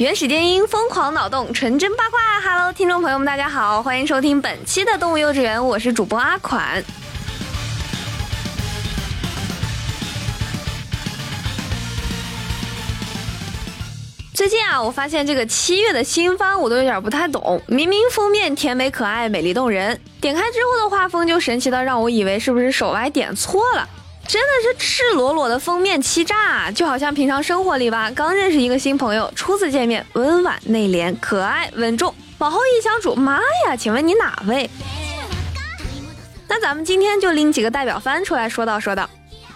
原始电音，疯狂脑洞，纯真八卦。Hello，听众朋友们，大家好，欢迎收听本期的动物幼稚园，我是主播阿款。最近啊，我发现这个七月的新番我都有点不太懂。明明封面甜美可爱、美丽动人，点开之后的画风就神奇到让我以为是不是手歪点错了。真的是赤裸裸的封面欺诈，啊就好像平常生活里吧，刚认识一个新朋友，初次见面，温婉内敛、可爱稳重，往后一相处，妈呀，请问你哪位？那咱们今天就拎几个代表番出来说道说道。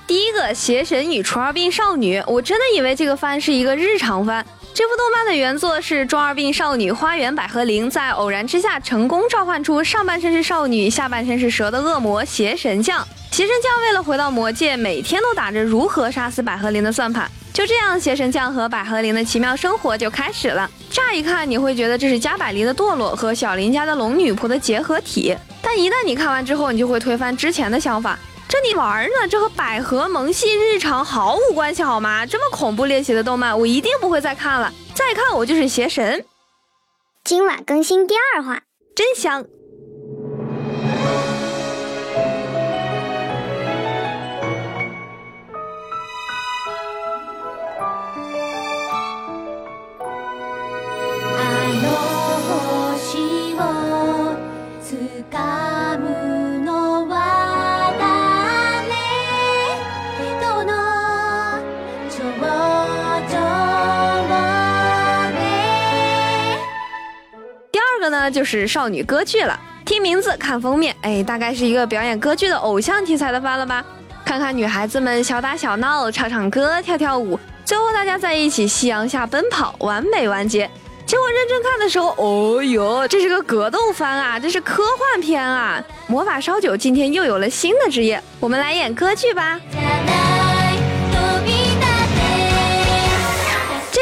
第一个《邪神与除二病少女》，我真的以为这个番是一个日常番。这部动漫的原作是中二病少女花园百合铃，在偶然之下成功召唤出上半身是少女、下半身是蛇的恶魔邪神将。邪神将为了回到魔界，每天都打着如何杀死百合铃的算盘。就这样，邪神将和百合铃的奇妙生活就开始了。乍一看，你会觉得这是加百利的堕落和小林家的龙女仆的结合体，但一旦你看完之后，你就会推翻之前的想法。这你玩呢？这和百合萌系日常毫无关系，好吗？这么恐怖猎奇的动漫，我一定不会再看了。再看，我就是邪神。今晚更新第二话，真香。就是少女歌剧了，听名字看封面，哎，大概是一个表演歌剧的偶像题材的番了吧？看看女孩子们小打小闹，唱唱歌，跳跳舞，最后大家在一起夕阳下奔跑，完美完结。结果认真看的时候，哦哟，这是个格斗番啊，这是科幻片啊！魔法烧酒今天又有了新的职业，我们来演歌剧吧。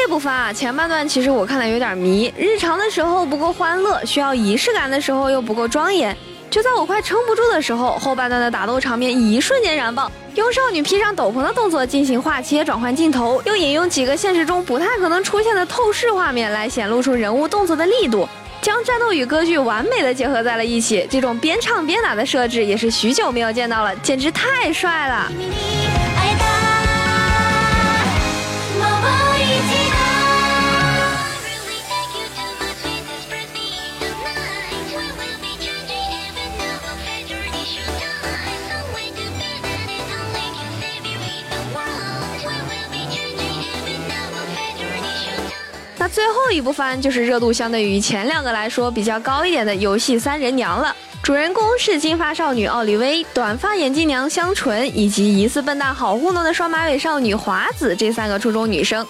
这部分啊，前半段其实我看的有点迷，日常的时候不够欢乐，需要仪式感的时候又不够庄严。就在我快撑不住的时候，后半段的打斗场面一瞬间燃爆，用少女披上斗篷的动作进行画切转换镜头，又引用几个现实中不太可能出现的透视画面来显露出人物动作的力度，将战斗与歌剧完美的结合在了一起。这种边唱边打的设置也是许久没有见到了，简直太帅了。最后一部番就是热度相对于前两个来说比较高一点的游戏《三人娘》了。主人公是金发少女奥利薇、短发眼镜娘香纯以及疑似笨蛋好糊弄的双马尾少女华子这三个初中女生。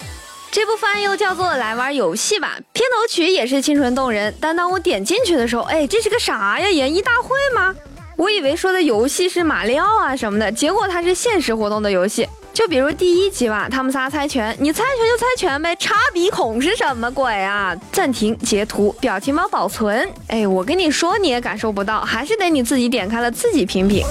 这部番又叫做《来玩游戏吧》，片头曲也是清纯动人。但当我点进去的时候，哎，这是个啥呀？演艺大会吗？我以为说的游戏是马里奥啊什么的，结果它是现实活动的游戏。就比如第一集吧，他们仨猜拳，你猜拳就猜拳呗，插鼻孔是什么鬼啊？暂停，截图，表情包保存。哎，我跟你说你也感受不到，还是得你自己点开了自己品品。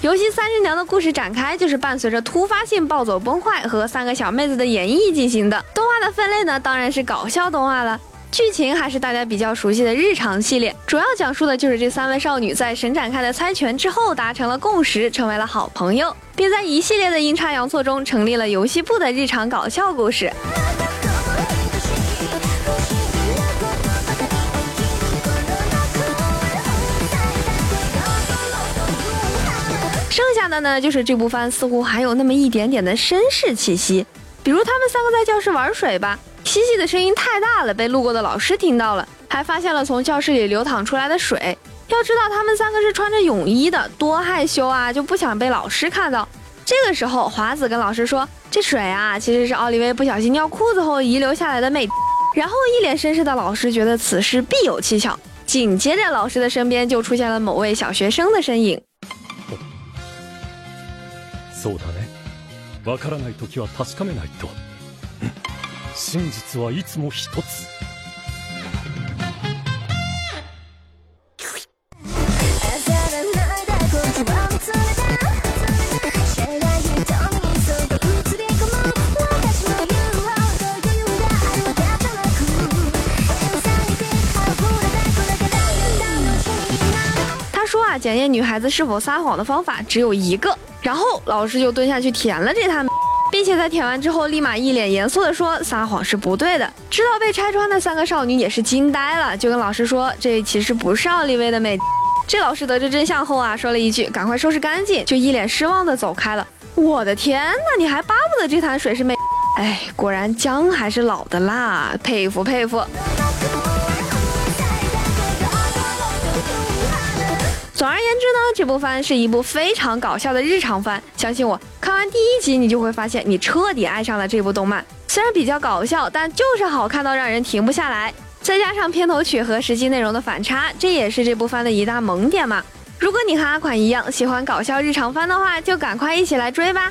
游戏《三人娘》的故事展开就是伴随着突发性暴走崩坏和三个小妹子的演绎进行的。动画的分类呢，当然是搞笑动画了。剧情还是大家比较熟悉的日常系列，主要讲述的就是这三位少女在神展开的猜拳之后达成了共识，成为了好朋友，并在一系列的阴差阳错中成立了游戏部的日常搞笑故事。剩下的呢，就是这部番似乎还有那么一点点的绅士气息，比如他们三个在教室玩水吧。嬉戏的声音太大了，被路过的老师听到了，还发现了从教室里流淌出来的水。要知道他们三个是穿着泳衣的，多害羞啊，就不想被老师看到。 这个时候，华子跟老师说：“这水啊，其实是奥利维不小心尿裤子后遗留下来的美。”然后一脸绅士的老师觉得此事必有蹊跷。紧接着，老师的身边就出现了某位小学生的身影。そうだね。わからない時は確かめないと。 真実はいつも一つ。他说啊，检验女孩子是否撒谎的方法只有一个。然后老师就蹲下去舔了这滩， 并且在舔完之后，立马一脸严肃地说：“撒谎是不对的。”知道被拆穿的三个少女也是惊呆了，就跟老师说：“这其实不是奥利维的美。”这老师得知真相后啊，说了一句：“赶快收拾干净。”就一脸失望地走开了。我的天呐，你还巴不得这潭水是美？哎，果然姜还是老的辣，佩服佩服。总而言之呢，这部番是一部非常搞笑的日常番。相信我，看完第一集，你就会发现你彻底爱上了这部动漫。虽然比较搞笑，但就是好看到让人停不下来。再加上片头曲和实际内容的反差，这也是这部番的一大萌点嘛。如果你和阿款一样喜欢搞笑日常番的话，就赶快一起来追吧。